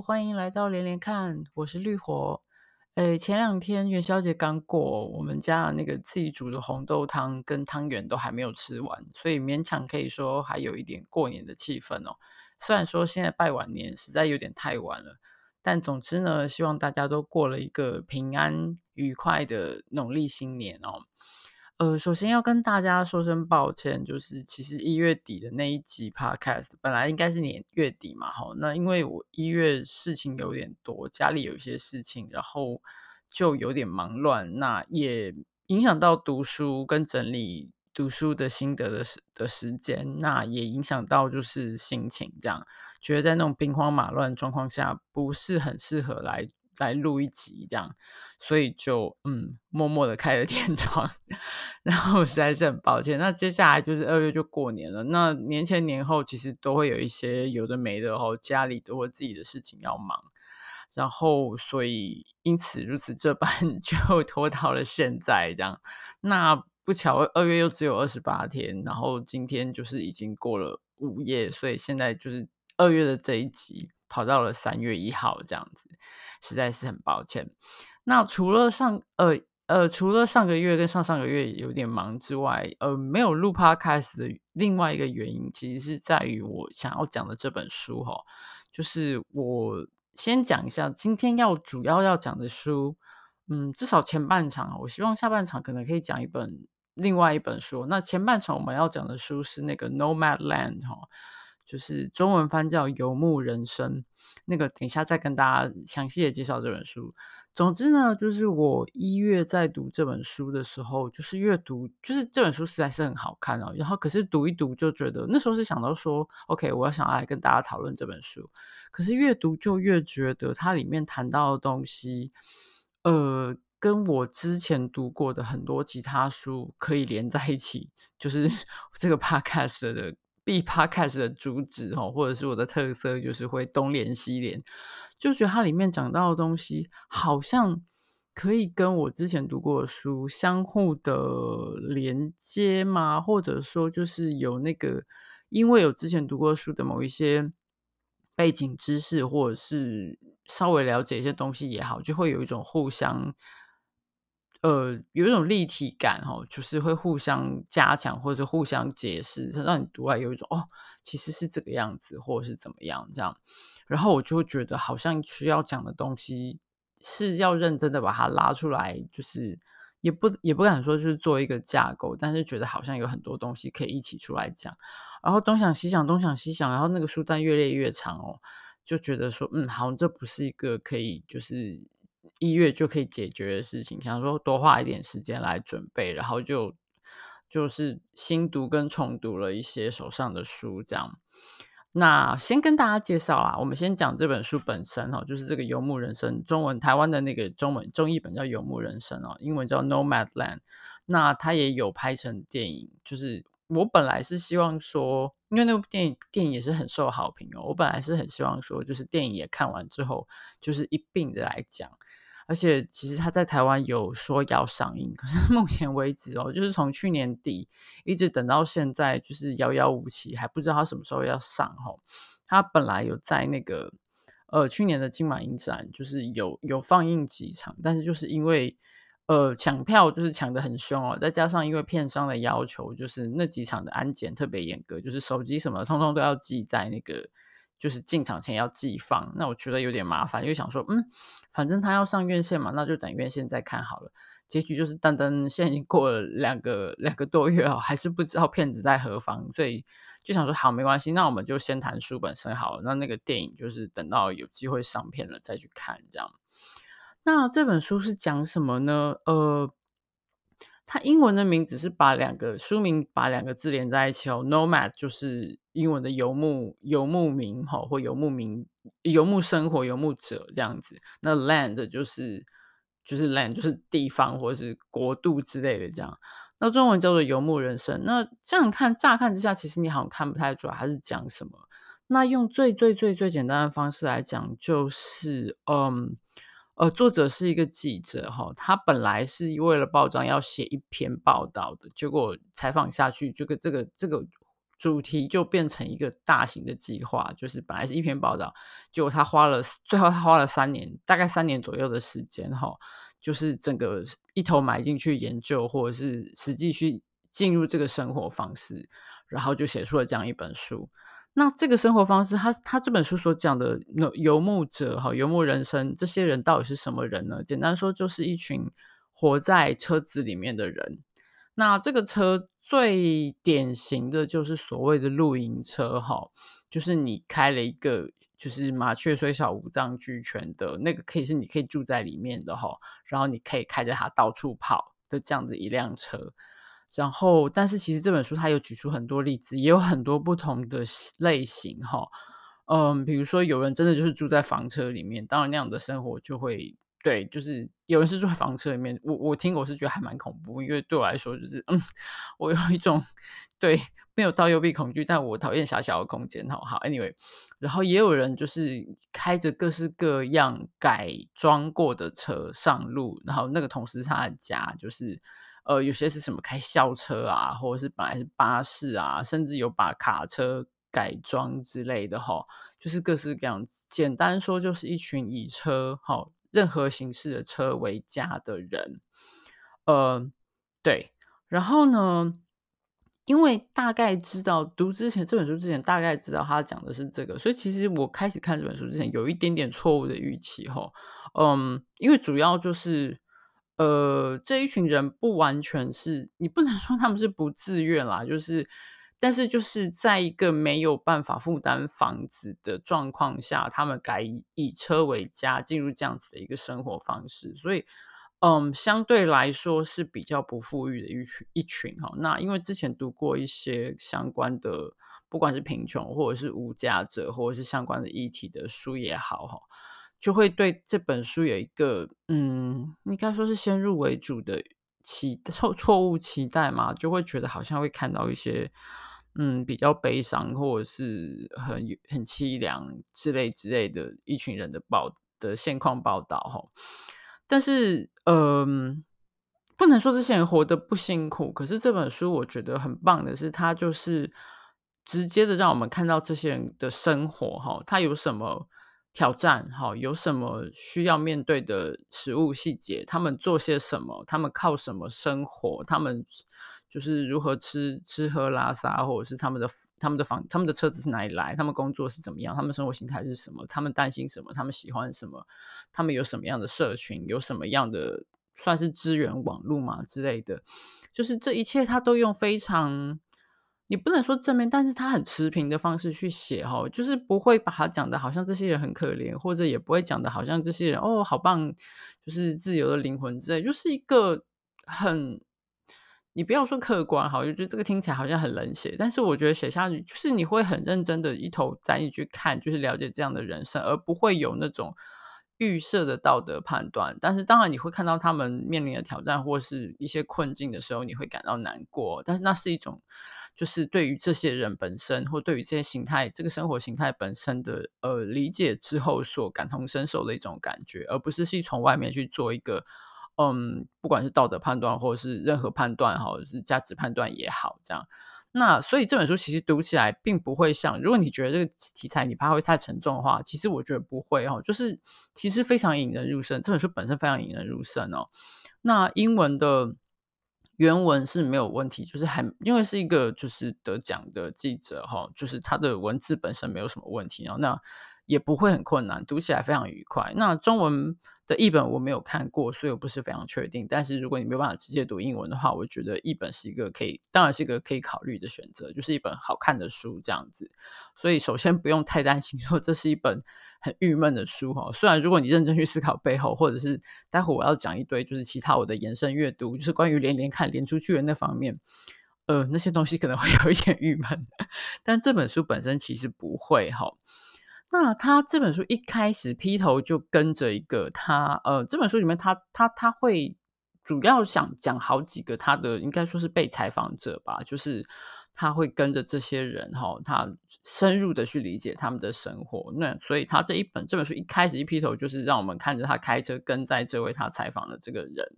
欢迎来到连连看，我是绿火。诶，前两天元宵节刚过，我们家那个自己煮的红豆汤跟汤圆都还没有吃完，所以勉强可以说还有一点过年的气氛哦。虽然说现在拜晚年实在有点太晚了，但总之呢，希望大家都过了一个平安愉快的农历新年哦。呃，首先要跟大家说声抱歉，就是其实一月底的那一集 Podcast 本来应该是年月底嘛，哈，那因为我一月事情有点多，家里有一些事情，然后就有点忙乱，那也影响到读书跟整理读书的心得的时的时间，那也影响到就是心情，这样觉得在那种兵荒马乱状况下，不是很适合来。来录一集这样，所以就嗯，默默的开了天窗，然后实在是很抱歉。那接下来就是二月就过年了，那年前年后其实都会有一些有的没的哦，家里都会自己的事情要忙，然后所以因此如此这般 就拖到了现在这样。那不巧二月又只有二十八天，然后今天就是已经过了午夜，所以现在就是二月的这一集。跑到了三月一号这样子，实在是很抱歉。那除了上呃呃，除了上个月跟上上个月有点忙之外，呃，没有录 Podcast 的另外一个原因，其实是在于我想要讲的这本书哈，就是我先讲一下今天要主要要讲的书，嗯，至少前半场，我希望下半场可能可以讲一本另外一本书。那前半场我们要讲的书是那个 Nomadland 哈。就是中文翻叫《游牧人生》，那个等一下再跟大家详细的介绍这本书。总之呢，就是我一月在读这本书的时候，就是阅读，就是这本书实在是很好看哦。然后可是读一读就觉得，那时候是想到说，OK，我要想要来跟大家讨论这本书。可是越读就越觉得它里面谈到的东西，呃，跟我之前读过的很多其他书可以连在一起，就是 这个 Podcast 的。B Podcast 的主旨哦，或者是我的特色，就是会东连西连，就觉得它里面讲到的东西好像可以跟我之前读过的书相互的连接嘛，或者说就是有那个，因为有之前读过书的某一些背景知识，或者是稍微了解一些东西也好，就会有一种互相。呃，有一种立体感哈，就是会互相加强或者互相解释，让你读来有一种哦，其实是这个样子，或者是怎么样这样。然后我就会觉得，好像需要讲的东西是要认真的把它拉出来，就是也不也不敢说就是做一个架构，但是觉得好像有很多东西可以一起出来讲。然后东想西想，东想西想，然后那个书单越列越长哦，就觉得说，嗯，好像这不是一个可以就是。一月就可以解决的事情，想说多花一点时间来准备，然后就就是新读跟重读了一些手上的书，这样。那先跟大家介绍啦，我们先讲这本书本身哦，就是这个《游牧人生》，中文台湾的那个中文中译本叫《游牧人生》哦，英文叫《Nomadland》。那它也有拍成电影，就是我本来是希望说，因为那部电影电影也是很受好评哦，我本来是很希望说，就是电影也看完之后，就是一并的来讲。而且其实他在台湾有说要上映，可是 目前为止哦，就是从去年底一直等到现在，就是遥遥无期，还不知道他什么时候要上哦。他本来有在那个呃去年的金马影展，就是有有放映几场，但是就是因为呃抢票就是抢得很凶哦，再加上因为片商的要求，就是那几场的安检特别严格，就是手机什么通通都要记在那个。就是进场前要寄放，那我觉得有点麻烦，因为想说，嗯，反正他要上院线嘛，那就等院线再看好了。结局就是，噔噔，现在已经过了两个两个多月了，还是不知道片子在何方，所以就想说，好，没关系，那我们就先谈书本身好了。那那个电影就是等到有机会上片了再去看，这样。那这本书是讲什么呢？呃。它英文的名字是把两个书名把两个字连在一起哦，Nomad 就是英文的游牧游牧民哈，或游牧民游牧生活游牧者这样子。那 Land 就是就是 Land 就是地方或者是国度之类的这样。那中文叫做游牧人生。那这样看乍看之下，其实你好像看不太出来它是讲什么。那用最最最最简单的方式来讲，就是嗯。呃，作者是一个记者哈，他本来是为了报章要写一篇报道的，结果采访下去，这个这个这个主题就变成一个大型的计划，就是本来是一篇报道，结果他花了最后他花了三年，大概三年左右的时间哈，就是整个一头埋进去研究，或者是实际去进入这个生活方式，然后就写出了这样一本书。那这个生活方式，他他这本书所讲的游牧者哈，游牧人生，这些人到底是什么人呢？简单说，就是一群活在车子里面的人。那这个车。最典型的就是所谓的露营车，哈，就是你开了一个就是麻雀虽小五脏俱全的那个，可以是你可以住在里面的哈，然后你可以开着它到处跑的这样子一辆车。然后，但是其实这本书它有举出很多例子，也有很多不同的类型哈，嗯，比如说有人真的就是住在房车里面，当然那样的生活就会。对，就是有人是住在房车里面，我我听我是觉得还蛮恐怖，因为对我来说就是，嗯，我有一种对没有到幽闭恐惧，但我讨厌狭小的空间，好好，anyway，然后也有人就是开着各式各样改装过的车上路，然后那个同时他的家就是，呃，有些是什么开校车啊，或者是本来是巴士啊，甚至有把卡车改装之类的，哈，就是各式各样，简单说就是一群以车，哈。任何形式的车为家的人，呃，对，然后呢，因为大概知道读之前这本书之前，大概知道他讲的是这个，所以其实我开始看这本书之前，有一点点错误的预期哈，嗯，因为主要就是，呃，这一群人不完全是你不能说他们是不自愿啦，就是。但是就是在一个没有办法负担房子的状况下，他们改以车为家，进入这样子的一个生活方式，所以，嗯，相对来说是比较不富裕的一群一群哈。那因为之前读过一些相关的，不管是贫穷或者是无家者，或者是相关的议题的书也好哈，就会对这本书有一个嗯，应该说是先入为主的期 错错误期待嘛，就会觉得好像会看到一些。嗯，比较悲伤或者是很很凄凉之类之类的一群人的报的现况报道哈，但是嗯，不能说这些人活得不辛苦，可是这本书我觉得很棒的是，它就是直接的让我们看到这些人的生活哈，他有什么挑战哈，有什么需要面对的食物细节，他们做些什么，他们靠什么生活，他们。就是如何吃吃喝拉撒，或者是他们的他们的房他们的车子是哪里来，他们工作是怎么样，他们生活形态是什么，他们担心什么，他们喜欢什么，他们有什么样的社群，有什么样的算是资源网络嘛之类的，就是这一切他都用非常你不能说正面，但是他很持平的方式去写哈，就是不会把他讲的好像这些人很可怜，或者也不会讲的好像这些人哦好棒，就是自由的灵魂之类，就是一个很。你不要说客观哈，我就觉得这个听起来好像很冷血，但是我觉得写下去就是你会很认真的一头栽进去看，就是了解这样的人生，而不会有那种预设的道德判断。但是当然你会看到他们面临的挑战或是一些困境的时候，你会感到难过。但是那是一种就是对于这些人本身或对于这些形态、这个生活形态本身的呃理解之后所感同身受的一种感觉，而不是去从外面去做一个。嗯，不管是道德判断，或者是任何判断，或者是价值判断也好，这样。那所以这本书其实读起来并不会像，如果你觉得这个题材你怕会太沉重的话，其实我觉得不会哦，就是其实非常引人入胜。这本书本身非常引人入胜哦。那英文的原文是没有问题，就是还因为是一个就是得奖的记者哈，就是他的文字本身没有什么问题然后。那也不会很困难，读起来非常愉快。那中文的译本我没有看过，所以我不是非常确定。但是如果你没有办法直接读英文的话，我觉得译本是一个可以，当然是一个可以考虑的选择，就是一本好看的书这样子。所以首先不用太担心说这是一本很郁闷的书哈。虽然如果你认真去思考背后，或者是待会我要讲一堆就是其他我的延伸阅读，就是关于连连看连出去的那方面，呃，那些东西可能会有一点郁闷。但这本书本身其实不会哈。那他这本书一开始劈头就跟着一个他，呃，这本书里面他他他会主要想讲好几个他的应该说是被采访者吧，就是他会跟着这些人哈，他深入的去理解他们的生活。那所以他这一本这本书一开始一劈头就是让我们看着他开车跟在这位他采访的这个人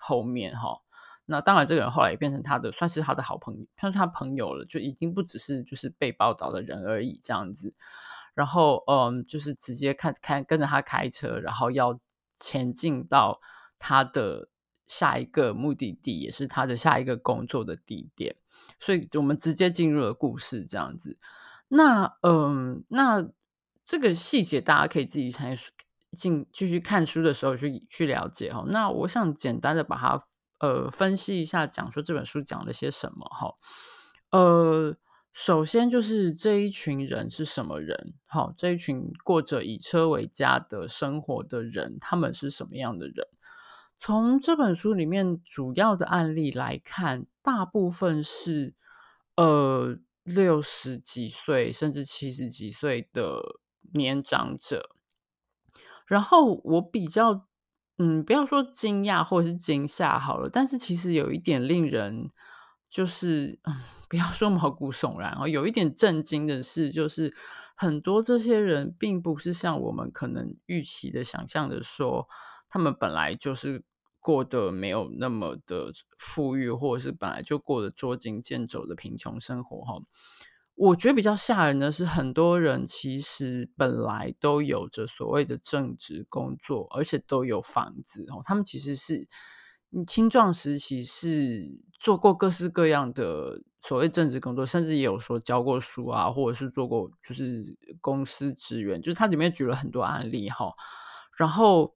后面哈。那当然，这个人后来也变成他的，算是他的好朋友，算是他朋友了，就已经不只是就是被报道的人而已这样子。然后，嗯，就是直接看看跟着他开车，然后要前进到他的下一个目的地，也是他的下一个工作的地点。所以，我们直接进入了故事这样子。那，嗯，那这个细节大家可以自己参与进继续看书的时候去去了解哈。那我想简单的把它。呃，分析一下，讲说这本书讲了些什么哈。呃，首先就是这一群人是什么人？好，这一群过着以车为家的生活的人，他们是什么样的人？从这本书里面主要的案例来看，大部分是呃六十几岁甚至七十几岁的年长者。然后我比较。嗯，不要说惊讶或者是惊吓好了，但是其实有一点令人就是，嗯，不要说毛骨悚然哦，有一点震惊的是，就是很多这些人并不是像我们可能预期的、想象的说，他们本来就是过得没有那么的富裕，或者是本来就过得捉襟见肘的贫穷生活哈。我觉得比较吓人的是，很多人其实本来都有着所谓的正职工作，而且都有房子哦。他们其实是青壮时期是做过各式各样的所谓正职工作，甚至也有说教过书啊，或者是做过就是公司职员。就是他里面举了很多案例哈。然后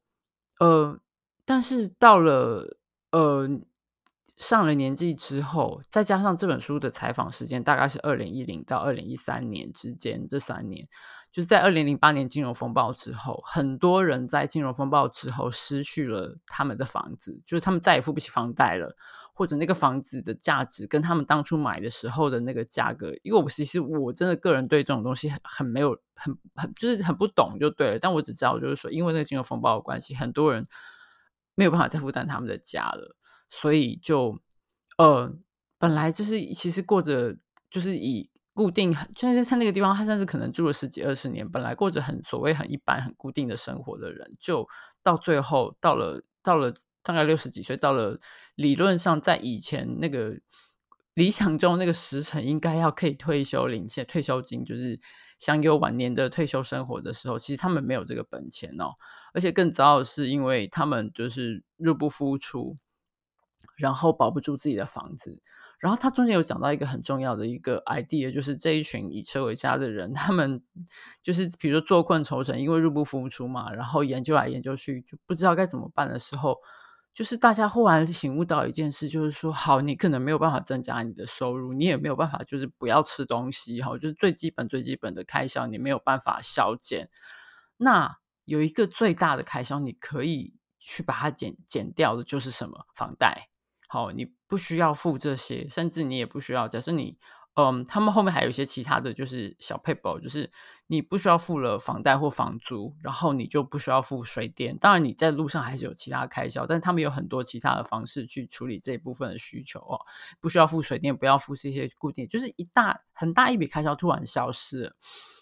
呃，但是到了呃。上了年纪之后，再加上这本书的采访时间大概是二零一零到二零一三年之间，这三年就是在二零零八年金融风暴之后，很多人在金融风暴之后失去了他们的房子，就是他们再也付不起房贷了，或者那个房子的价值跟他们当初买的时候的那个价格，因为我其实我真的个人对这种东西很很没有很很就是很不懂就对了，但我只知道就是说，因为那个金融风暴的关系，很多人没有办法再负担他们的家了。所以就，呃，本来就是其实过着就是以固定，就是在那个地方，他甚至可能住了十几二十年，本来过着很所谓很一般、很固定的生活的人，就到最后到了到了大概六十几岁，到了理论上在以前那个理想中那个时辰应该要可以退休领些退休金，就是享有晚年的退休生活的时候，其实他们没有这个本钱哦，而且更糟的是，因为他们就是入不敷出。然后保不住自己的房子，然后他中间有讲到一个很重要的一个 idea，就是这一群以车为家的人，他们就是比如说坐困愁城，因为入不敷出嘛，然后研究来研究去就不知道该怎么办的时候，就是大家忽然醒悟到一件事，就是说，好，你可能没有办法增加你的收入，你也没有办法就是不要吃东西，哈，就是最基本最基本的开销你没有办法削减，那有一个最大的开销你可以去把它减减掉的，就是什么？房贷。好，你不需要付这些，甚至你也不需要。假设你，嗯，他们后面还有一些其他的就是小撇步，就是你不需要付了房贷或房租，然后你就不需要付水电。当然，你在路上还是有其他开销，但他们有很多其他的方式去处理这一部分的需求哦。不需要付水电，不要付这些固定，就是一大很大一笔开销突然消失了。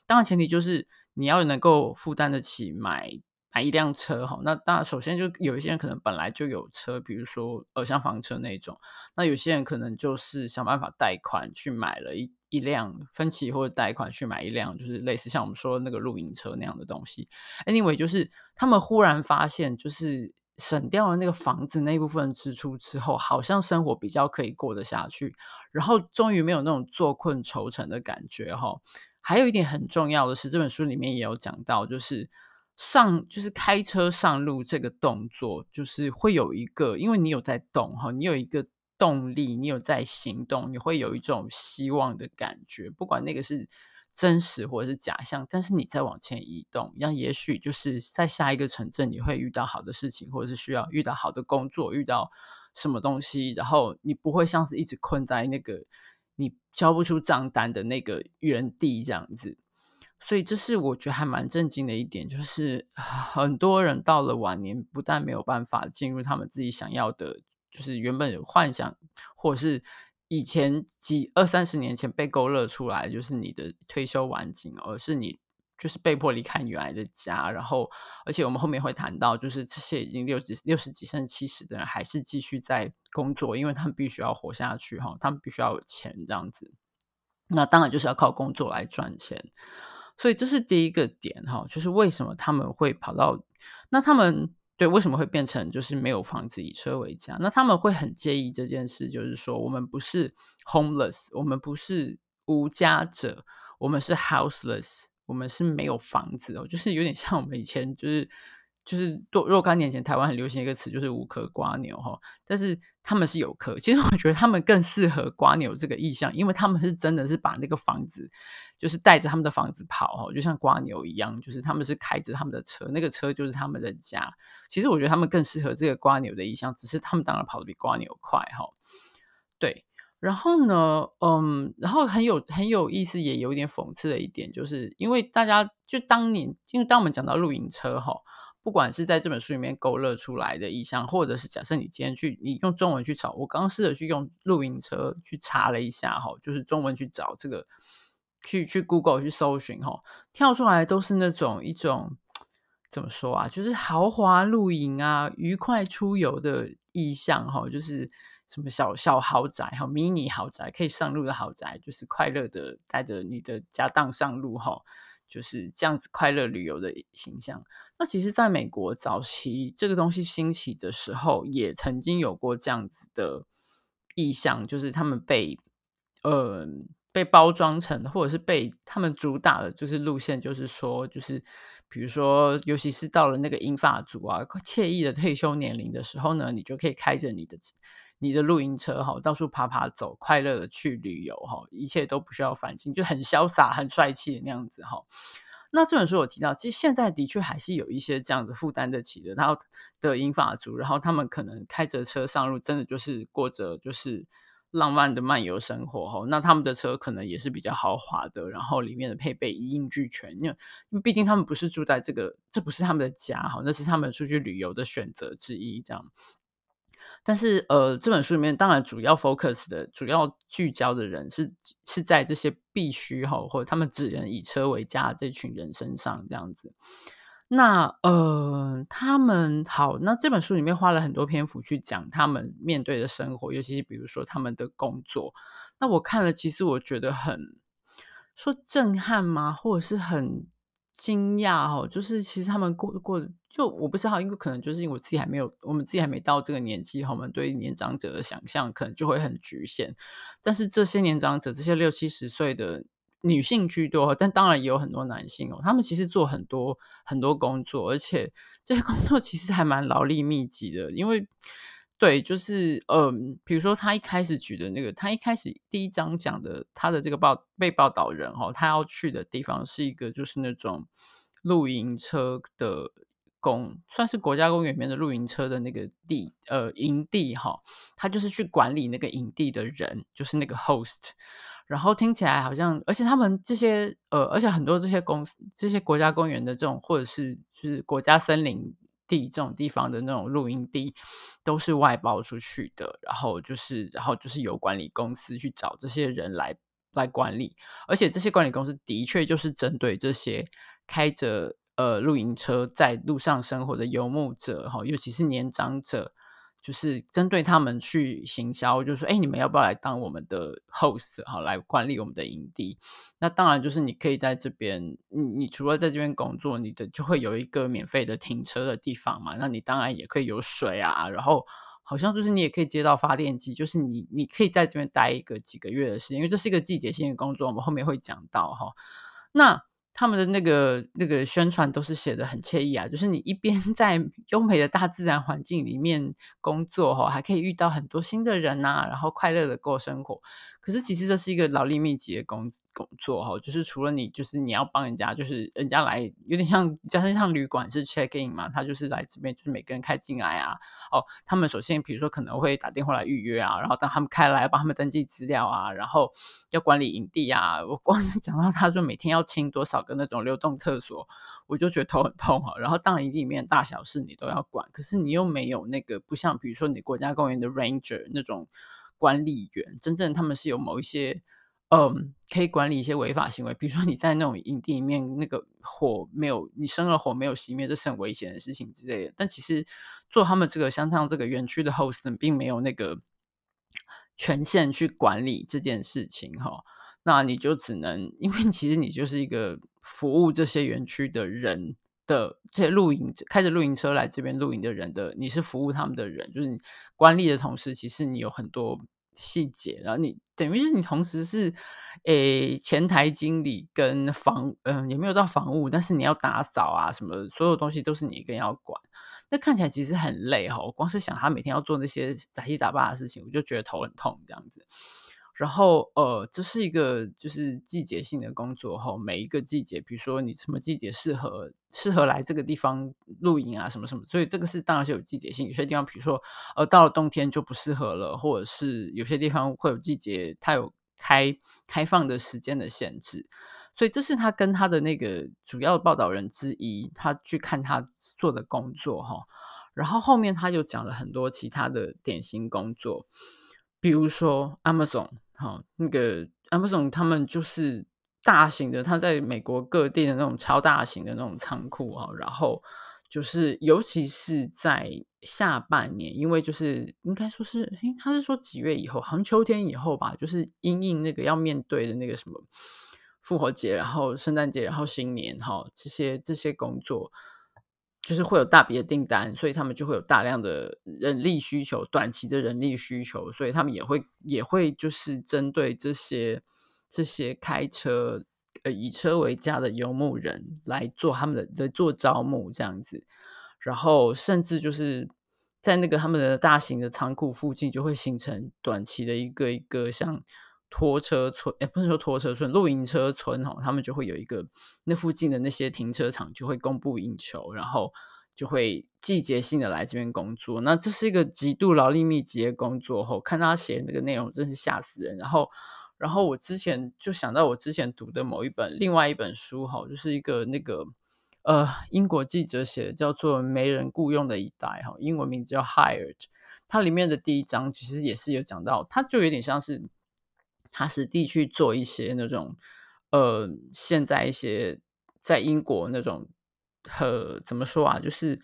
当然，前提就是你要能够负担得起买。买一辆车哈，那当然首先就有一些人可能本来就有车，比如说呃像房车那种，那有些人可能就是想办法贷款去买了一一辆分期或者贷款去买一辆，就是类似像我们说的那个露营车那样的东西。Anyway，就是他们忽然发现，就是省掉了那个房子那部分支出之后，好像生活比较可以过得下去，然后终于没有那种坐困愁城的感觉哈。还有一点很重要的是，这本书里面也有讲到，就是。上就是开车上路这个动作，就是会有一个，因为你有在动哈，你有一个动力，你有在行动，你会有一种希望的感觉，不管那个是真实或者是假象，但是你在往前移动，那也许就是在下一个城镇你会遇到好的事情，或者是需要遇到好的工作，遇到什么东西，然后你不会像是一直困在那个你交不出账单的那个原地这样子。所以这是我觉得还蛮震惊的一点，就是很多人到了晚年，不但没有办法进入他们自己想要的，就是原本有幻想，或者是以前几二三十年前被勾勒出来，就是你的退休晚景，而是你就是被迫离开原来的家，然后而且我们后面会谈到，就是这些已经六十六十几甚至七十的人还是继续在工作，因为他们必须要活下去哈，他们必须要有钱这样子。那当然就是要靠工作来赚钱，所以这是第一个点哈，就是为什么他们会跑到那他们对为什么会变成就是没有房子以车为家？那他们会很介意这件事，就是说我们不是 homeless，我们不是无家者，我们是 houseless。我们是没有房子哦，就是有点像我们以前就是就是若若干年前台湾很流行一个词，就是无壳蜗牛哈。但是他们是有壳，其实我觉得他们更适合蜗牛这个意象，因为他们是真的是把那个房子，就是带着他们的房子跑哈，就像蜗牛一样，就是他们是开着他们的车，那个车就是他们的家。其实我觉得他们更适合这个蜗牛的意象，只是他们当然跑得比蜗牛快哈。对。然后呢，嗯，然后很有很有意思，也有一点讽刺的一点，就是因为大家就当年，因为当我们讲到露营车哈，不管是在这本书里面勾勒出来的意象，或者是假设你今天去，你用中文去找，我刚刚试着去用露营车去查了一下哈，就是中文去找这个，去去 Google 去搜寻哈，跳出来都是那种一种怎么说啊，就是豪华露营啊，愉快出游的意象哈，就是。什么小小豪宅哈，迷你豪宅可以上路的豪宅，就是快乐的带着你的家当上路哈，就是这样子快乐旅游的形象。那其实，在美国早期这个东西兴起的时候，也曾经有过这样子的意向，就是他们被呃被包装成，或者是被他们主打的，就是路线，就是说，就是比如说，尤其是到了那个银发族啊，惬意的退休年龄的时候呢，你就可以开着你的。你的露营车哈，到处爬爬走，快乐的去旅游哈，一切都不需要烦心，就很潇洒、很帅气的那样子哈。那这本书我提到，其实现在的确还是有一些这样子负担得起的，然后的银发族，然后他们可能开着车上路，真的就是过着就是浪漫的漫游生活哈。那他们的车可能也是比较豪华的，然后里面的配备一应俱全，因为毕竟他们不是住在这个，这不是他们的家哈，那是他们出去旅游的选择之一，这样。但是，呃，这本书里面当然主要 focus 的、主要聚焦的人是是在这些必须哈，或者他们只能以车为家的这群人身上这样子。那呃，他们好，那这本书里面花了很多篇幅去讲他们面对的生活，尤其是比如说他们的工作。那我看了，其实我觉得很说震撼吗？或者是很。惊讶哦，就是其实他们过过就我不知道，因为可能就是因为我自己还没有，我们自己还没到这个年纪，我们对年长者的想象可能就会很局限。但是这些年长者，这些六七十岁的女性居多，但当然也有很多男性哦。他们其实做很多很多工作，而且这些工作其实还蛮劳力密集的，因为。对，就是嗯，比如说他一开始举的那个，他一开始第一章讲的他的这个报被报道人哈，他要去的地方是一个就是那种露营车的公，算是国家公园里面的露营车的那个地呃营地哈，他就是去管理那个营地的人，就是那个 host。然后听起来好像，而且他们这些呃，而且很多这些公司、这些国家公园的这种，或者是就是国家森林。这种地方的那种露营地都是外包出去的，然后就是，然后就是由管理公司去找这些人来来管理，而且这些管理公司的确就是针对这些开着呃露营车在路上生活的游牧者哈，尤其是年长者。就是针对他们去行销，就是说，哎，你们要不要来当我们的 host 哈，来管理我们的营地？那当然就是你可以在这边，你你除了在这边工作，你的就会有一个免费的停车的地方嘛。那你当然也可以有水啊，然后好像就是你也可以接到发电机，就是你你可以在这边待一个几个月的时间，因为这是一个季节性的工作，我们后面会讲到哈。那他们的那个那个宣传都是写的很惬意啊，就是你一边 在优美的大自然环境里面工作哈，还可以遇到很多新的人呐、啊，然后快乐的过生活。可是其实这是一个劳力密集的工。工作哈，就是除了你，就是你要帮人家，就是人家来，有点像，加上像旅馆是 check in 嘛，他就是来这边，就是每个人开进来啊，哦，他们首先比如说可能会打电话来预约啊，然后当他们开来帮他们登记资料啊，然后要管理营地啊，我 光是讲到他说每天要清多少个那种流动厕所，我就觉得头很痛哈。然后当营地里面大小事你都要管，可是你又没有那个不像比如说你国家公园的 ranger 那种管理员，真正他们是有某一些。嗯，可以管理一些违法行为，比如说你在那种营地里面，那个火没有你生了火没有熄灭，这是很危险的事情之类的。但其实做他们这个像像这个园区的 host 并没有那个权限去管理这件事情哈。那你就只能，因为其实你就是一个服务这些园区的人的这些露营开着露营车来这边露营的人的，你是服务他们的人，就是你管理的同时，其实你有很多。细节，然后你等于是你同时是诶前台经理跟房，嗯、呃，也没有到房屋，但是你要打扫啊什么，所有东西都是你一个人要管，那看起来其实很累哦。光是想他每天要做那些杂七杂八的事情，我就觉得头很痛这样子。然后，呃，这是一个就是季节性的工作哈。每一个季节，比如说你什么季节适合适合来这个地方露营啊，什么什么，所以这个是当然是有季节性。有些地方，比如说呃，到了冬天就不适合了，或者是有些地方会有季节，它有开开放的时间的限制。所以这是他跟他的那个主要报道人之一，他去看他做的工作哈。然后后面他又讲了很多其他的典型工作，比如说 Amazon。好，那个 Amazon 他们就是大型的，他在美国各地的那种超大型的那种仓库啊，然后就是尤其是在下半年，因为就是应该说是，他是说几月以后，好像秋天以后吧，就是因应那个要面对的那个什么复活节，然后圣诞节，然后新年哈，这些这些工作。就是会有大笔的订单，所以他们就会有大量的人力需求，短期的人力需求，所以他们也会也会就是针对这些这些开车呃以车为家的游牧人来做他们的来做招募这样子，然后甚至就是在那个他们的大型的仓库附近就会形成短期的一个一个像。拖车村，哎，不是说拖车村，露营车村哈，他们就会有一个那附近的那些停车场就会供不应求，然后就会季节性的来这边工作。那这是一个极度劳力密集的工作哈，看他写那个内容真是吓死人。然后，然后我之前就想到我之前读的某一本另外一本书哈，就是一个那个呃英国记者写的，叫做《没人雇佣的一代》哈，英文名字叫 Hired。它里面的第一章其实也是有讲到，它就有点像是。他实地去做一些那种，呃，现在一些在英国那种，呃，怎么说啊，就是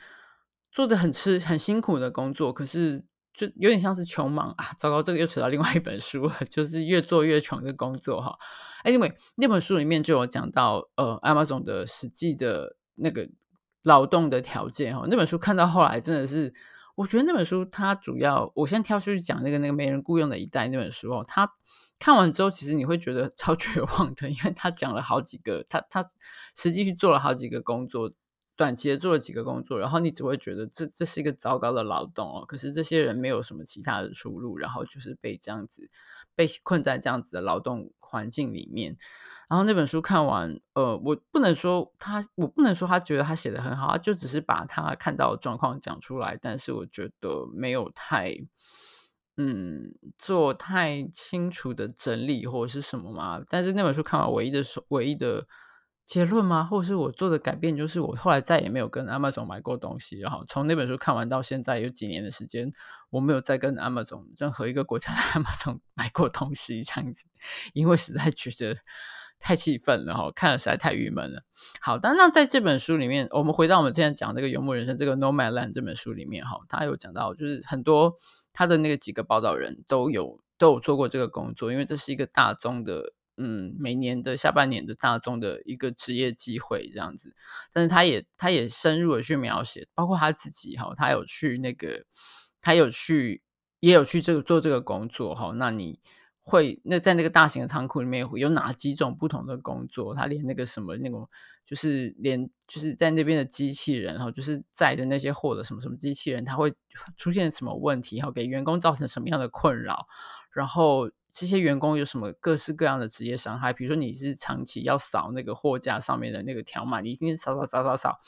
做的很吃很辛苦的工作，可是就有点像是穷忙啊。糟糕，这个又扯到另外一本书了，就是越做越穷的工作哈。Anyway，那本书里面就有讲到，呃，Amazon 的实际的那个劳动的条件哈。那本书看到后来真的是，我觉得那本书它主要，我先挑出去讲那个那个没人雇佣的一代那本书哦，它。看完之后，其实你会觉得超绝望的，因为他讲了好几个，他他实际去做了好几个工作，短期的做了几个工作，然后你只会觉得这这是一个糟糕的劳动哦。可是这些人没有什么其他的出路，然后就是被这样子被困在这样子的劳动环境里面。然后那本书看完，呃，我不能说他，我不能说他觉得他写得很好，他就只是把他看到的状况讲出来，但是我觉得没有太。嗯，做太清楚的整理或者是什么吗？但是那本书看完唯一的唯一的结论吗？或者是我做的改变，就是我后来再也没有跟 Amazon 买过东西。然后从那本书看完到现在有几年的时间，我没有再跟 Amazon 任何一个国家的 Amazon 买过东西，这样子，因为实在觉得太气愤了哈，看了实在太郁闷了。好，但那在这本书里面，我们回到我们之前讲这个游牧人生这个 Nomadland 这本书里面哈，他有讲到就是很多。他的那个几个报道人都有都有做过这个工作，因为这是一个大众的，嗯，每年的下半年的大众的一个职业机会这样子。但是他也他也深入的去描写，包括他自己哈，他有去那个，他有去也有去这个做这个工作哈。那你会那在那个大型的仓库里面有哪几种不同的工作？他连那个什么那种。就是连就是在那边的机器人然后，就是载的那些货的什么什么机器人，它会出现什么问题然后，给员工造成什么样的困扰，然后这些员工有什么各式各样的职业伤害，比如说你是长期要扫那个货架上面的那个条码，你一天扫扫扫扫扫，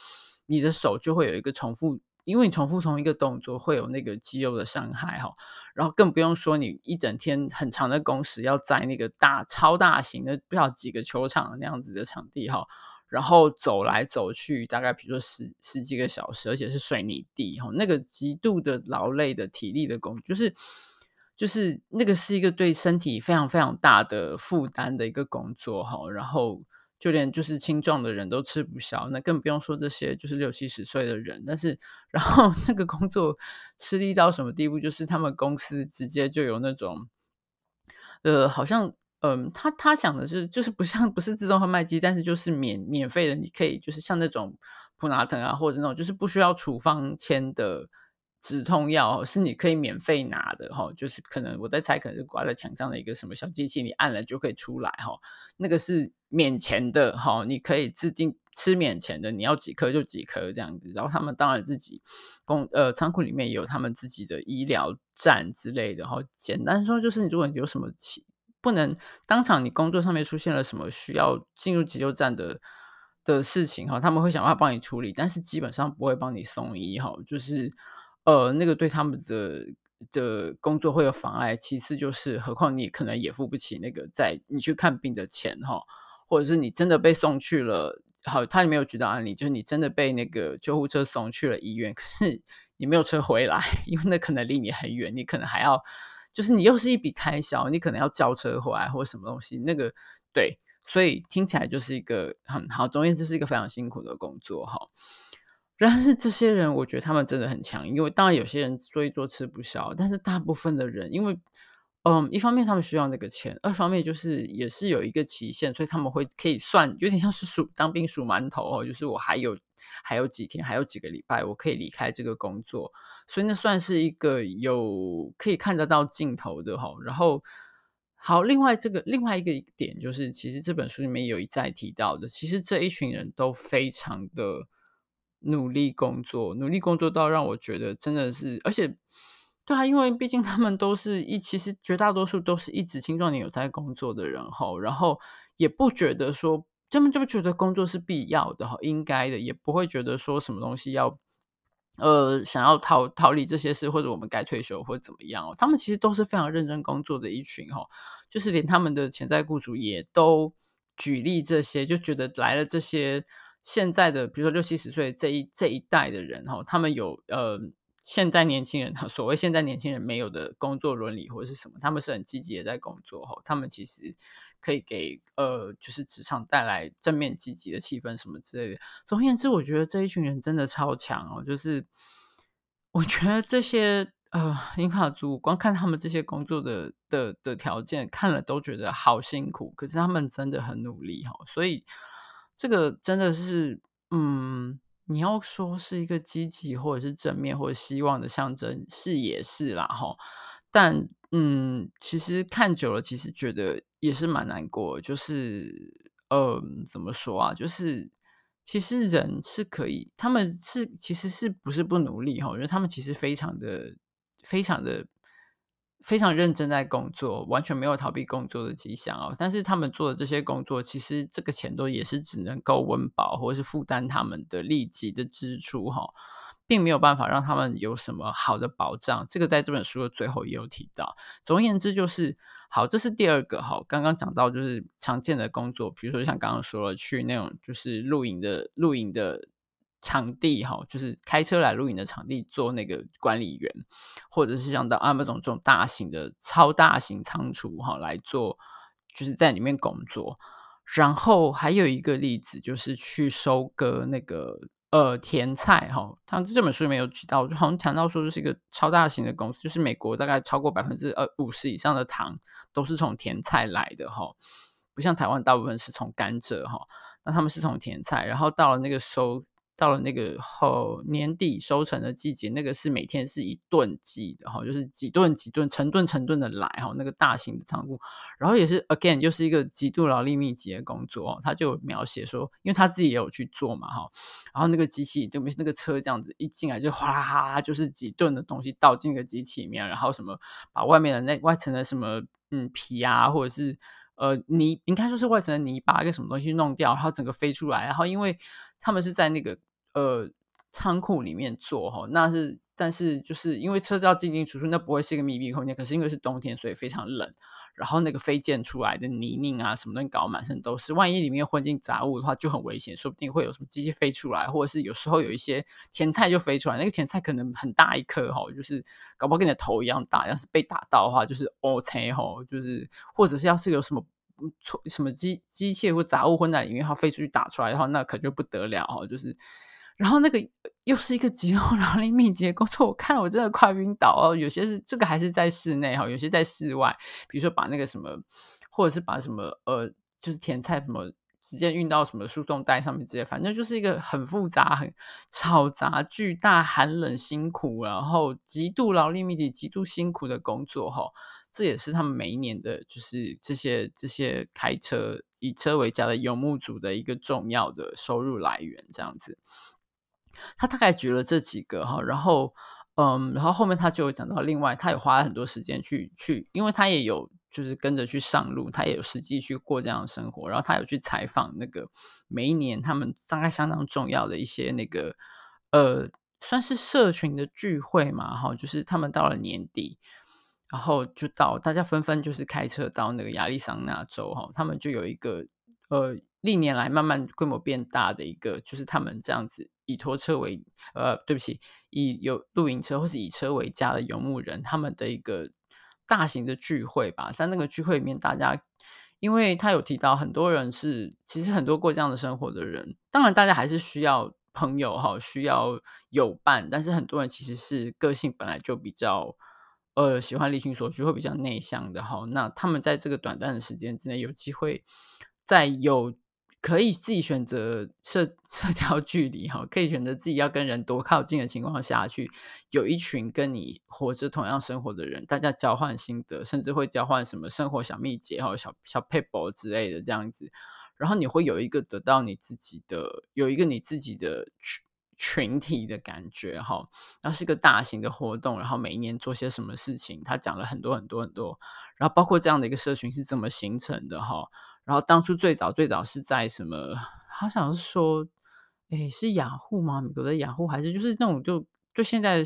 你的手就会有一个重复，因为你重复同一个动作会有那个肌肉的伤害哈，然后更不用说你一整天很长的工时要在那个大超大型的不知道几个球场那样子的场地哈。然后走来走去，大概比如说十十几个小时，而且是水泥地，哈，那个极度的劳累的体力的工，就是就就是那个是一个对身体非常非常大的负担的一个工作哈，然后就连就是青壮的人都吃不消，那更不用说这些就是六七十岁的人。但是，然后那个工作吃力到什么地步？就是他们公司直接就有那种，呃，好像。嗯，他他想的是，就是不像不是自动贩卖机，但是就是免免费的，你可以就是像那种普拿疼啊，或者那种就是不需要处方签的止痛药，是你可以免费拿的哈。就是可能我在猜，可能是挂在墙上的一个什么小机器，你按了就可以出来哈。那个是免钱的哈，你可以自定吃免钱的，你要几颗就几颗这样子。然后他们当然自己公呃仓库里面也有他们自己的医疗站之类的哈。简单说就是，你如果有什么不能当场，你工作上面出现了什么需要进入急救站的的事情哈，他们会想办法帮你处理，但是基本上不会帮你送医哈，就是呃那个对他们的的工作会有妨碍。其次就是，何况你可能也付不起那个在你去看病的钱哈，或者是你真的被送去了，好，他里面有举到案例，就是你真的被那个救护车送去了医院，可是你没有车回来，因为那可能离你很远，你可能还要。就是你又是一笔开销，你可能要叫车回来或者什么东西，那个对，所以听起来就是一个很好，总之这是一个非常辛苦的工作哈。但是这些人，我觉得他们真的很强，因为当然有些人做一做吃不消，但是大部分的人，因为。嗯，一方面他们需要那个钱，二方面就是也是有一个期限，所以他们会可以算，有点像是数当兵数馒头哦，就是我还有还有几天，还有几个礼拜，我可以离开这个工作，所以那算是一个有可以看得到尽头的哈。然后好，另外这个另外一个点就是，其实这本书里面有一再提到的，其实这一群人都非常的努力工作，努力工作到让我觉得真的是，而且。对啊，因为毕竟他们都是一，其实绝大多数都是一直青壮年有在工作的人哈，然后也不觉得说，他们就不觉得工作是必要的哈，应该的，也不会觉得说什么东西要，呃，想要逃逃离这些事，或者我们该退休或怎么样哦，他们其实都是非常认真工作的一群哈，就是连他们的潜在雇主也都举例这些，就觉得来了这些现在的，比如说六七十岁这一这一代的人哈，他们有呃。现在年轻人，所谓现在年轻人没有的工作伦理或者是什么，他们是很积极的在工作哈，他们其实可以给呃，就是职场带来正面积极的气氛什么之类的。总而言之，我觉得这一群人真的超强哦，就是我觉得这些呃银发族，光看他们这些工作的的的条件，看了都觉得好辛苦，可是他们真的很努力哈，所以这个真的是嗯。你要说是一个积极或者是正面或者希望的象征，是也是啦哈。但嗯，其实看久了，其实觉得也是蛮难过。就是呃，怎么说啊？就是其实人是可以，他们是其实是不是不努力哈？我觉得他们其实非常的非常的。非常认真在工作，完全没有逃避工作的迹象哦。但是他们做的这些工作，其实这个钱都也是只能够温饱，或者是负担他们的立即的支出哈，并没有办法让他们有什么好的保障。这个在这本书的最后也有提到。总而言之，就是好，这是第二个哈。刚刚讲到就是常见的工作，比如说像刚刚说了，去那种就是露营的露营的。场地哈，就是开车来露营的场地做那个管理员，或者是像到 Amazon 这种大型的超大型仓储哈来做，就是在里面工作。然后还有一个例子就是去收割那个呃甜菜哈，他这本书里面有提到，就好像谈到说这是一个超大型的公司，就是美国大概超过百分之呃五十以上的糖都是从甜菜来的哈，不像台湾大部分是从甘蔗哈，那他们是从甜菜，然后到了那个收。到了那个后年底收成的季节，那个是每天是一顿计的哈，就是几顿几顿，成吨成吨的来哈，那个大型的仓库，然后也是 again 就是一个极度劳力密集的工作，他就描写说，因为他自己也有去做嘛哈，然后那个机器就那个车这样子一进来就哗啦啦，就是几吨的东西倒进个机器里面，然后什么把外面的那外层的什么嗯皮啊，或者是呃泥，应该说是外层的泥巴一个什么东西弄掉，然后整个飞出来，然后因为他们是在那个。呃，仓库里面做哈，那是，但是就是因为车子要进进出出，那不会是一个密闭空间。可是因为是冬天，所以非常冷。然后那个飞溅出来的泥泞啊，什么东西搞满身都是，万一里面混进杂物的话，就很危险，说不定会有什么机器飞出来，或者是有时候有一些甜菜就飞出来，那个甜菜可能很大一颗哈，就是搞不好跟你的头一样大，要是被打到的话，就是哦切吼，就是或者是要是有什么什么机机械或杂物混在里面，它飞出去打出来的话，那可就不得了哈，就是。然后那个又是一个肌肉劳力密集的工作，我看我真的快晕倒哦。有些是这个还是在室内哈，有些在室外，比如说把那个什么，或者是把什么呃，就是甜菜什么直接运到什么输送带上面之类，反正就是一个很复杂、很嘈杂、巨大、寒冷、辛苦，然后极度劳力密集、极度辛苦的工作哈。这也是他们每一年的，就是这些这些开车以车为家的游牧族的一个重要的收入来源，这样子。他大概举了这几个哈，然后嗯，然后后面他就有讲到，另外他也花了很多时间去去，因为他也有就是跟着去上路，他也有实际去过这样的生活，然后他有去采访那个每一年他们大概相当重要的一些那个呃，算是社群的聚会嘛哈，就是他们到了年底，然后就到大家纷纷就是开车到那个亚利桑那州哈，他们就有一个呃。历年来慢慢规模变大的一个，就是他们这样子以拖车为呃，对不起，以有露营车或是以车为家的游牧人，他们的一个大型的聚会吧。在那个聚会里面，大家因为他有提到很多人是其实很多过这样的生活的人，当然大家还是需要朋友哈，需要有伴，但是很多人其实是个性本来就比较呃喜欢离群索居，会比较内向的哈。那他们在这个短暂的时间之内有机会在有可以自己选择社 社交距离哈，可以选择自己要跟人多靠近的情况下去，有一群跟你活着同样生活的人，大家交换心得，甚至会交换什么生活小秘诀哈、小小撇步之类的这样子，然后你会有一个得到你自己的，有一个你自己的群体的感觉哈，那是个大型的活动，然后每一年做些什么事情，他讲了很多很多很多，然后包括这样的一个社群是怎么形成的哈。然后当初最早最早是在什么？好像是说，诶，是雅虎吗？美国的雅虎还是就是那种就就现在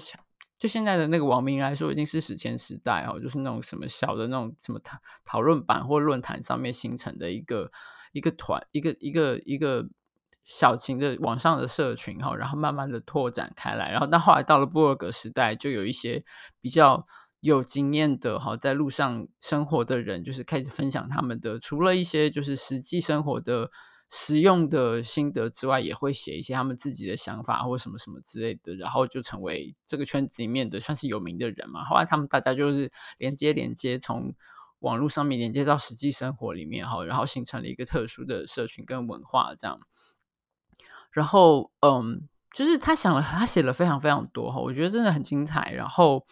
就现在的那个网民来说，已经是史前时代哦，就是那种什么小的那种什么讨讨论版或论坛上面形成的一个一个团一个一个一个小型的网上的社群哈，然后慢慢的拓展开来，然后到后来到了布尔格时代，就有一些比较。有经验的哈，在路上生活的人，就是开始分享他们的，除了一些就是实际生活的实用的心得之外，也会写一些他们自己的想法或什么什么之类的，然后就成为这个圈子里面的算是有名的人嘛。后来他们大家就是连接连接，从网络上面连接到实际生活里面哈，然后形成了一个特殊的社群跟文化这样。然后嗯，就是他想了，他写了非常非常多哈，我觉得真的很精彩。然后。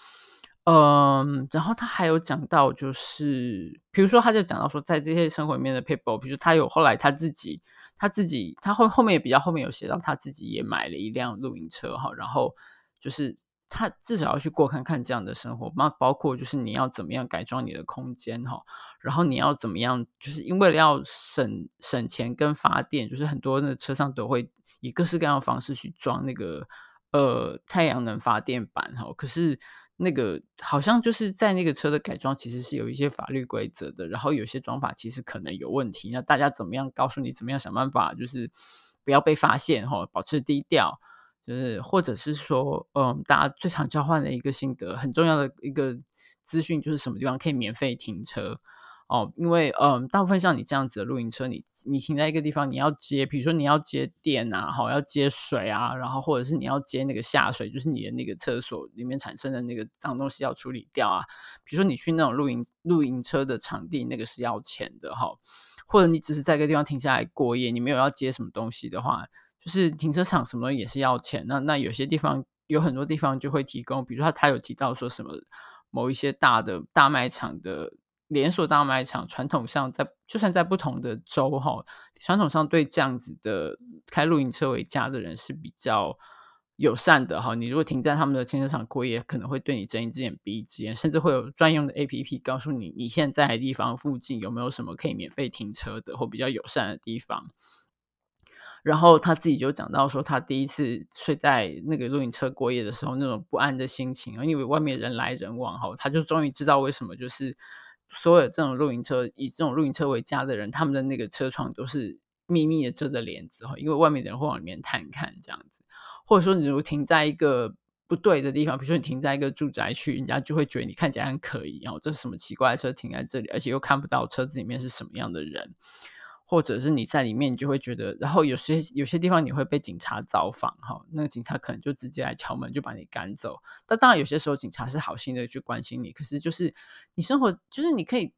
嗯，然后他还有讲到，就是比如说，他就讲到说，在这些生活里面的 people，比如说他有后来他自己，他自己，他后后面也比较后面有写到，他自己也买了一辆露营车哈，然后就是他至少要去过看看这样的生活，那包括就是你要怎么样改装你的空间哈，然后你要怎么样，就是因为要省省钱跟发电，就是很多的车上都会以各式各样的方式去装那个呃太阳能发电板哈，可是。那个好像就是在那个车的改装，其实是有一些法律规则的。然后有些装法其实可能有问题。那大家怎么样告诉你？怎么样想办法？就是不要被发现哈，保持低调。就是或者是说，嗯，大家最常交换的一个心得，很重要的一个资讯，就是什么地方可以免费停车。哦，因为嗯，大部分像你这样子的露营车，你你停在一个地方，你要接，比如说你要接电啊，好，要接水啊，然后或者是你要接那个下水，就是你的那个厕所里面产生的那个脏东西要处理掉啊。比如说你去那种露营露营车的场地，那个是要钱的哈。或者你只是在一个地方停下来过夜，你没有要接什么东西的话，就是停车场什么东西也是要钱。那那有些地方有很多地方就会提供，比如说他他有提到说什么某一些大的大卖场的。连锁大卖场传统上在就算在不同的州哈，传统上对这样子的开露营车为家的人是比较友善的哈。你如果停在他们的停车场过夜，可能会对你睁一只眼闭一只眼，甚至会有专用的 APP 告诉你你现在的地方附近有没有什么可以免费停车的或比较友善的地方。然后他自己就讲到说，他第一次睡在那个露营车过夜的时候，那种不安的心情，因为外面人来人往哈，他就终于知道为什么就是。所有这种露营车以这种露营车为家的人，他们的那个车窗都是密密的遮着帘子哈，因为外面的人会往里面探看这样子。或者说，你如果停在一个不对的地方，比如说你停在一个住宅区，人家就会觉得你看起来很可疑，然后这是什么奇怪的车停在这里，而且又看不到车子里面是什么样的人。或者是你在里面，你就会觉得，然后有些有些地方你会被警察找访，哈，那个警察可能就直接来敲门，就把你赶走。但当然，有些时候警察是好心的去关心你，可是就是你生活，就是你可以，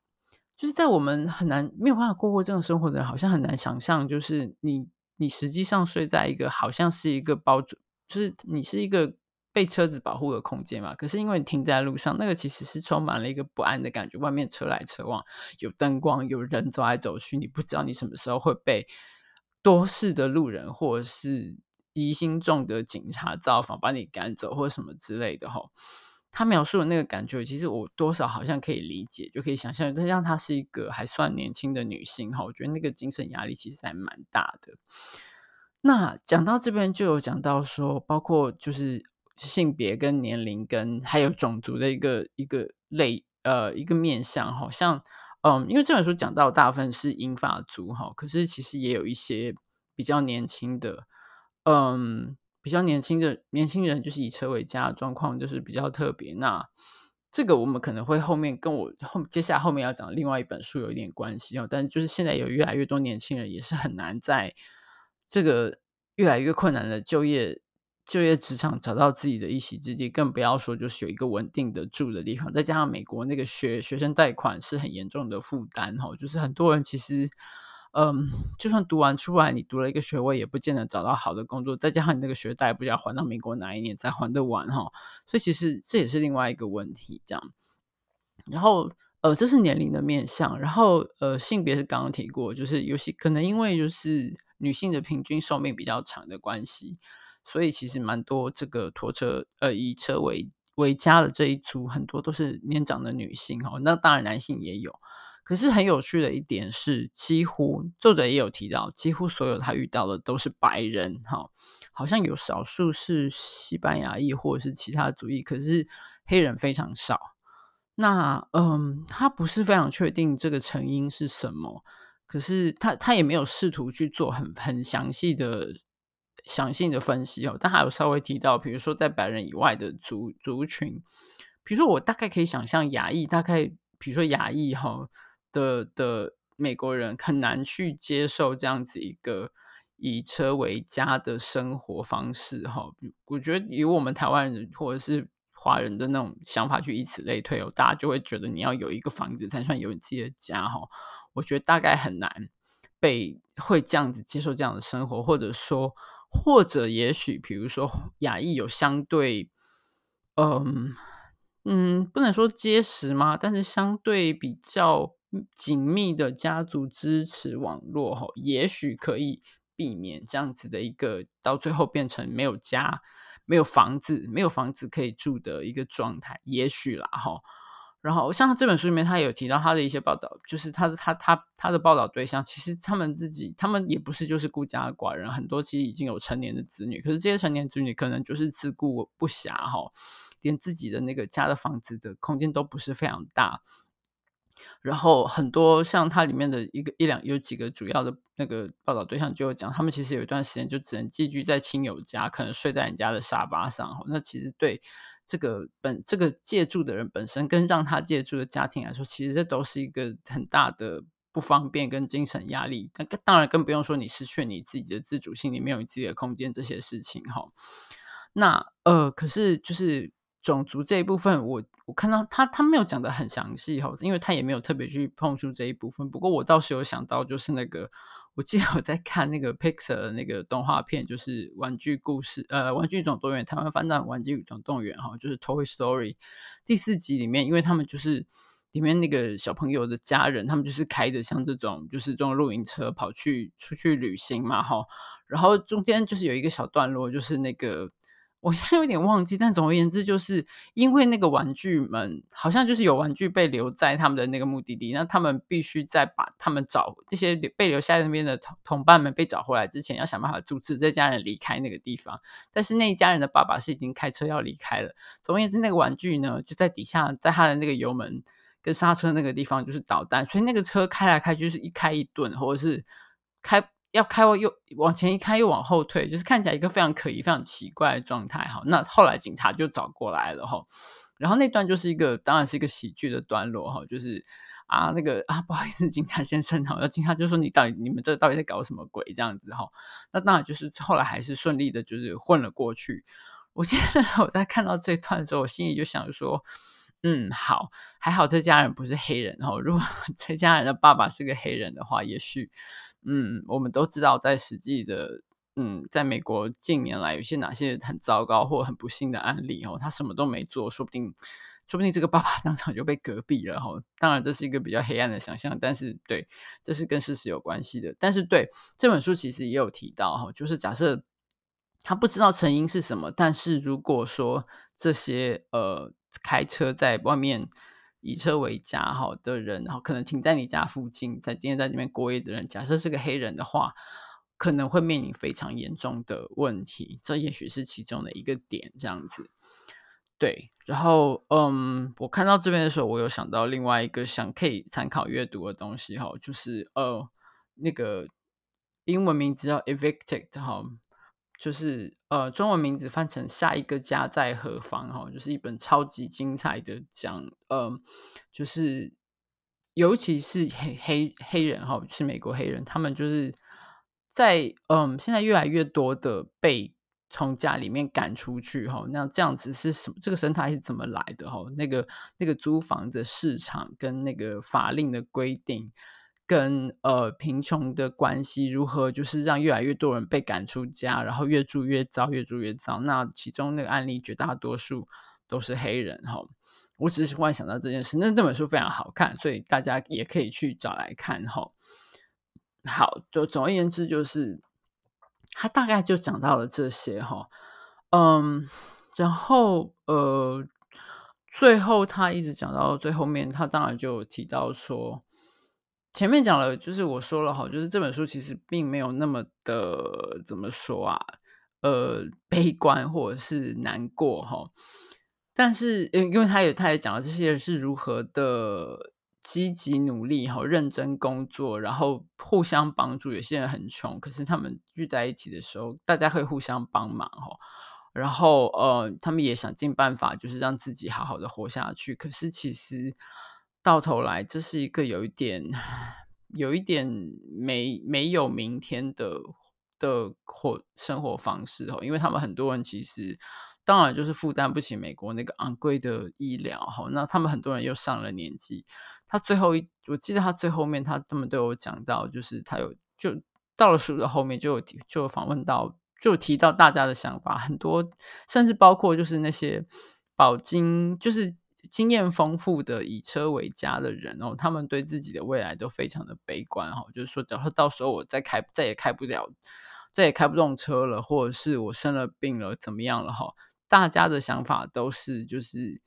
就是在我们很难没有办法过过这种生活的人，好像很难想象，就是你你实际上睡在一个好像是一个包住，就是你是一个。被车子保护的空间嘛，可是因为你停在路上，那个其实是充满了一个不安的感觉。外面车来车往，有灯光，有人走来走去，你不知道你什么时候会被多事的路人或是疑心重的警察造访，把你赶走或者什么之类的。吼，他描述的那个感觉，其实我多少好像可以理解，就可以想象，但让她是一个还算年轻的女性，哈，我觉得那个精神压力其实还蛮大的。那讲到这边就有讲到说，包括就是。性别跟年龄跟还有种族的一个一个类呃一个面向，好像嗯，因为这本书讲到大部分是英法族哈，可是其实也有一些比较年轻的，嗯，比较年轻的年轻人就是以车为家的状况就是比较特别。那这个我们可能会后面跟我后接下来后面要讲另外一本书有一点关系哦，但是就是现在有越来越多年轻人也是很难在这个越来越困难的就业。就业职场找到自己的一席之地，更不要说就是有一个稳定的住的地方。再加上美国那个学学生贷款是很严重的负担哈，就是很多人其实，嗯，就算读完出来，你读了一个学位，也不见得找到好的工作。再加上你那个学贷不知道还到美国哪一年才还得完哈，所以其实这也是另外一个问题。这样，然后呃，这是年龄的面向，然后呃，性别是刚刚提过，就是有些可能因为就是女性的平均寿命比较长的关系。所以其实蛮多这个拖车呃以车为为家的这一组，很多都是年长的女性哈。那当然男性也有，可是很有趣的一点是，几乎作者也有提到，几乎所有他遇到的都是白人哈，好像有少数是西班牙裔或者是其他族裔，可是黑人非常少。那嗯，他不是非常确定这个成因是什么，可是他他也没有试图去做很很详细的。详细的分析哦，但还有稍微提到，比如说在白人以外的族族群，比如说我大概可以想象亚裔，大概比如说亚裔哈的的美国人很难去接受这样子一个以车为家的生活方式哈。我觉得以我们台湾人或者是华人的那种想法去以此类推哦，大家就会觉得你要有一个房子才算有你自己的家哈。我觉得大概很难被会这样子接受这样的生活，或者说。或者也许，比如说亚裔有相对，嗯嗯，不能说结实吗？但是相对比较紧密的家族支持网络，哈，也许可以避免这样子的一个到最后变成没有家、没有房子、没有房子可以住的一个状态，也许啦，哈。然后，像这本书里面，他有提到他的一些报道，就是他的他他他的报道对象，其实他们自己，他们也不是就是孤家寡人，很多其实已经有成年的子女，可是这些成年子女可能就是自顾不暇哈，连自己的那个家的房子的空间都不是非常大。然后很多像他里面的一个一两有几个主要的那个报道对象就有讲，他们其实有一段时间就只能寄居在亲友家，可能睡在人家的沙发上。那其实对。这个本这个借住的人本身跟让他借住的家庭来说，其实这都是一个很大的不方便跟精神压力。那当然更不用说你失去你自己的自主性，你没有你自己的空间这些事情哈。那呃，可是就是种族这一部分，我我看到他他没有讲得很详细哈，因为他也没有特别去碰触这一部分。不过我倒是有想到，就是那个。我记得我在看那个 Pixar 的那个动画片，就是《玩具故事》呃，《玩具总动员》台湾翻到《玩具总动员》哈，就是 Toy Story 第四集里面，因为他们就是里面那个小朋友的家人，他们就是开着像这种就是这种露营车跑去出去旅行嘛哈，然后中间就是有一个小段落，就是那个。我现在有点忘记，但总而言之，就是因为那个玩具们好像就是有玩具被留在他们的那个目的地，那他们必须在把他们找这些被留下那边的同同伴们被找回来之前，要想办法阻止这家人离开那个地方。但是那一家人的爸爸是已经开车要离开了。总而言之，那个玩具呢就在底下，在他的那个油门跟刹车那个地方就是导弹，所以那个车开来开去就是一开一顿，或者是开要开又往前一开又往后退，就是看起来一个非常可疑、非常奇怪的状态。哈，那后来警察就找过来了哈，然后那段就是一个当然是一个喜剧的段落哈，就是。啊，那个啊，不好意思，警察先生，好，那警察就说你到底你们这到底在搞什么鬼这样子哈？那当然就是后来还是顺利的，就是混了过去。我记得那时候我在看到这段的时候，我心里就想说，嗯，好，还好这家人不是黑人哈。如果 这家人的爸爸是个黑人的话，也许，嗯，我们都知道在实际的，嗯，在美国近年来有些哪些很糟糕或很不幸的案例哦，他什么都没做，说不定。说不定这个爸爸 当场就被隔壁了哈，当然这是一个比较黑暗的想象，但是对，这是跟事实有关系的。但是对这本书其实也有提到哈，就是假设他不知道成因是什么，但是如果说这些呃开车在外面以车为家好的人，然后可能停在你家附近，在今天在这边过夜的人，假设是个黑人的话，可能会面临非常严重的问题，这也许是其中的一个点，这样子。对，然后嗯，我看到这边的时候，我有想到另外一个想可以参考阅读的东西哈，就是呃那个英文名字叫 Evicted 哈，就是呃中文名字翻成下一个家在何方哈，就是一本超级精彩的讲，嗯，就是尤其是黑黑黑人哈，是美国黑人，他们就是在嗯现在越来越多的被。从家里面赶出去哈，那这样子是什么？这个生态是怎么来的哈？那个那个租房的市场跟那个法令的规定，跟呃贫穷的关系如何？就是让越来越多人被赶出家，然后越住越糟，越住越糟。那其中那个案例绝大多数都是黑人哈。我只是忽然想到这件事，那这本书非常好看，所以大家也可以去找来看哈。好，就总而言之就是。他大概就讲到了这些哈，嗯，然后呃，最后他一直讲到最后面，他当然就提到说，前面讲了，就是我说了哈，就是这本书其实并没有那么的怎么说啊，呃，悲观或者是难过哈，但是因因为他也他也讲了这些人是如何的。积极努力，哈，认真工作，然后互相帮助。有些人很穷，可是他们聚在一起的时候，大家会互相帮忙，哈。然后，呃，他们也想尽办法，就是让自己好好的活下去。可是，其实到头来，这是一个有一点、有一点没没有明天的的活生活方式，哈。因为他们很多人其实。当然，就是负担不起美国那个昂贵的医疗哈。那他们很多人又上了年纪。他最后一，我记得他最后面，他他们都有讲到，就是他有就到了书的后面就有就有访问到，就提到大家的想法，很多甚至包括就是那些饱经就是经验丰富的以车为家的人哦，他们对自己的未来都非常的悲观哈。就是说，假如到时候我再开再也开不了，再也开不动车了，或者是我生了病了，怎么样了哈？大家的想法都是，就是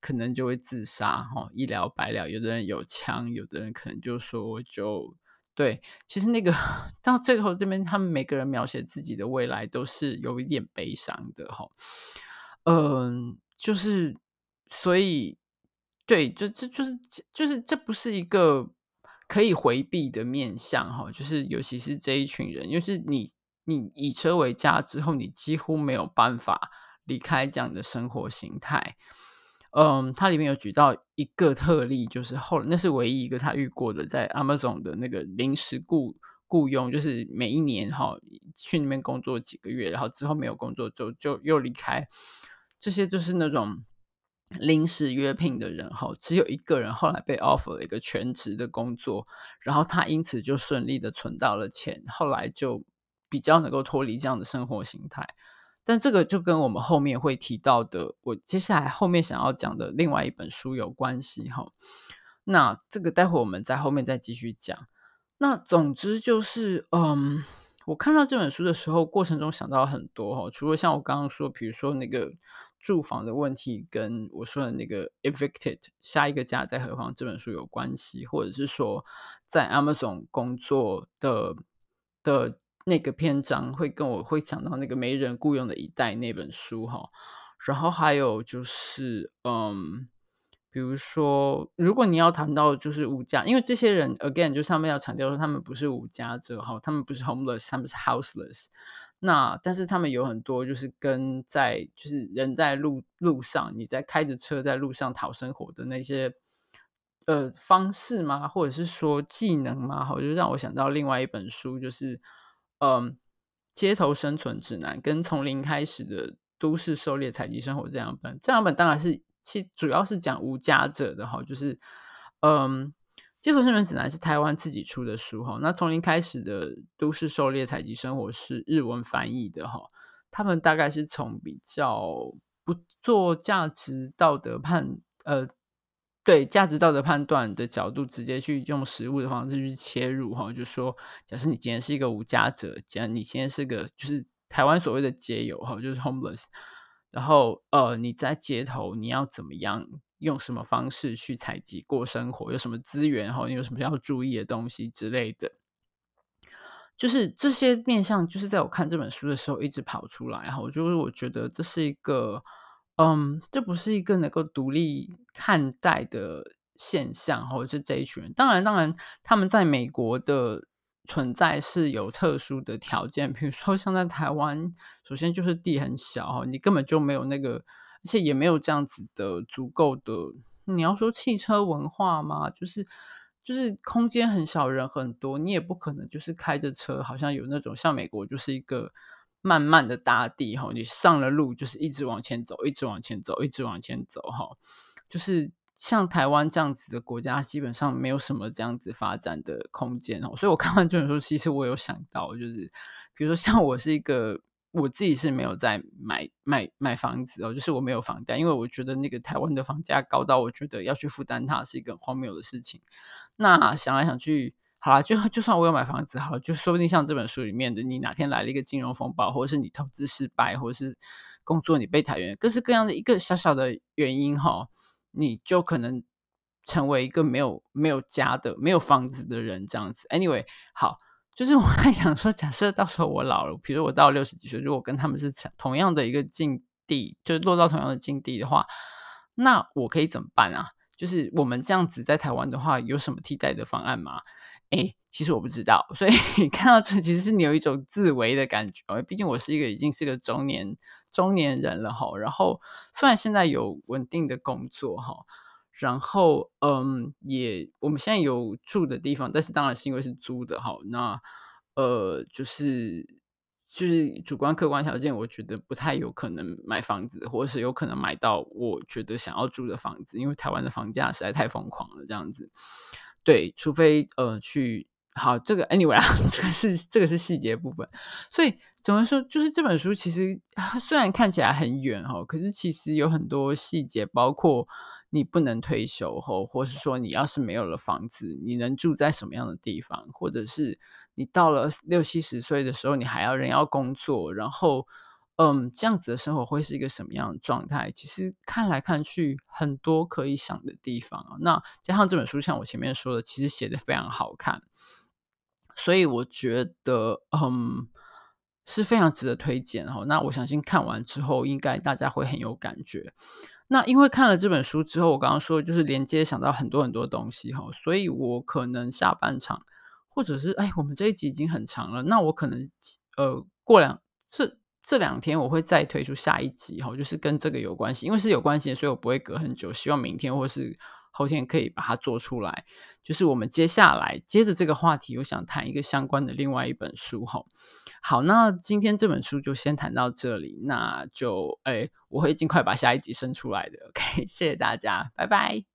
可能就会自杀，哈，一了百了。有的人有枪，有的人可能就说就对。其实那个到最后这边，他们每个人描写自己的未来都是有一点悲伤的，哈。嗯，就是所以对，就这就是就是这不是一个可以回避的面向，哈。就是尤其是这一群人，就是你你以车为家之后，你几乎没有办法。离开这样的生活形态，嗯，它里面有举到一个特例，就是后那是唯一一个他遇过的，在 Amazon 的那个临时雇雇佣，就是每一年哈去那边工作几个月，然后之后没有工作就就又离开，这些就是那种临时约聘的人哈，只有一个人后来被 offer 了一个全职的工作，然后他因此就顺利的存到了钱，后来就比较能够脱离这样的生活形态。但这个就跟我们后面会提到的，我接下来后面想要讲的另外一本书有关系哈。那这个待会我们在后面再继续讲。那总之就是，嗯，我看到这本书的时候，过程中想到很多哈。除了像我刚刚说，比如说那个住房的问题，跟我说的那个 Evicted 下一个家在何方这本书有关系，或者是说在 Amazon 工作的的。那个篇章会跟我会讲到那个没人雇佣的一代那本书哈，然后还有就是嗯，比如说，如果你要谈到就是无家，因为这些人 again 就上面要强调说他们不是无家者哈，他们不是 homeless，他们是 houseless。那但是他们有很多就是跟在就是人在路路上，你在开着车在路上讨生活的那些呃方式吗？或者是说技能吗？好，就让我想到另外一本书，就是嗯、街头生存指南跟从零开始的都市狩猎采集生活这两本，这两本当然是。其主要是讲无家者的哈，就是嗯，街头生存指南是台湾自己出的书哈。那从零开始的都市狩猎采集生活是日文翻译的哈。他们大概是从比较不做价值道德判呃，对价值道德判断的角度，直接去用实物的方式去切入哈。就说，假设你今天是一个无家者，假如你现在是个就是台湾所谓的街友哈，就是 homeless。然后，呃，你在街头，你要怎么样用什么方式去采集过生活？有什么资源？哈，你有什么要注意的东西之类的？就是这些面向，就是在我看这本书的时候一直跑出来。哈，我就是我觉得这是一个，嗯，这不是一个能够独立看待的现象。或者是这一群人，当然，当然，他们在美国的。存在是有特殊的条件，比如说像在台湾，首先就是地很小，你根本就没有那个，而且也没有这样子的足够的。你要说汽车文化嘛，就是就是空间很小，人很多，你也不可能就是开着车，好像有那种像美国就是一个慢慢的大地哈，你上了路就是一直往前走，一直往前走，一直往前走哈，就是。像台湾这样子的国家，基本上没有什么这样子发展的空间哦。所以我看完这本书，其实我有想到，就是比如说像我是一个，我自己是没有在买买买房子哦，就是我没有房贷，因为我觉得那个台湾的房价高到我觉得要去负担它是一个荒谬的事情。那想来想去，好了，就就算我有买房子，好，就说不定像这本书里面的，你哪天来了一个金融风暴，或者是你投资失败，或者是工作你被裁员，各式各样的一个小小的原因哈。你就可能成为一个没有没有家的、没有房子的人，这样子。Anyway，好，就是我在想说，假设到时候我老了，比如我到六十几岁，如果跟他们是同样的一个境地，就落到同样的境地的话，那我可以怎么办啊？就是我们这样子在台湾的话，有什么替代的方案吗？诶，其实我不知道。所以 看到这，其实是你有一种自危的感觉。毕竟我是一个已经是个中年。中年人了哈，然后虽然现在有稳定的工作哈，然后嗯，也我们现在有住的地方，但是当然是因为是租的哈。那呃，就是就是主观客观条件，我觉得不太有可能买房子，或是有可能买到我觉得想要住的房子，因为台湾的房价实在太疯狂了，这样子。对，除非呃去。好，这个 anyway 啊，这个是这个是细节部分，所以怎么说，就是这本书其实虽然看起来很远哈，可是其实有很多细节，包括你不能退休后，或是说你要是没有了房子，你能住在什么样的地方，或者是你到了六七十岁的时候，你还要人要工作，然后嗯，这样子的生活会是一个什么样的状态？其实看来看去，很多可以想的地方。那加上这本书，像我前面说的，其实写的非常好看。所以我觉得，嗯，是非常值得推荐哈。那我相信看完之后，应该大家会很有感觉。那因为看了这本书之后，我刚刚说就是连接想到很多很多东西哈，所以我可能下半场，或者是哎，我们这一集已经很长了，那我可能呃过两这这两天我会再推出下一集哈，就是跟这个有关系，因为是有关系的，所以我不会隔很久。希望明天或是。后天可以把它做出来，就是我们接下来接着这个话题，我想谈一个相关的另外一本书哈。好，那今天这本书就先谈到这里，那就诶，我会尽快把下一集生出来的。OK，谢谢大家，拜拜。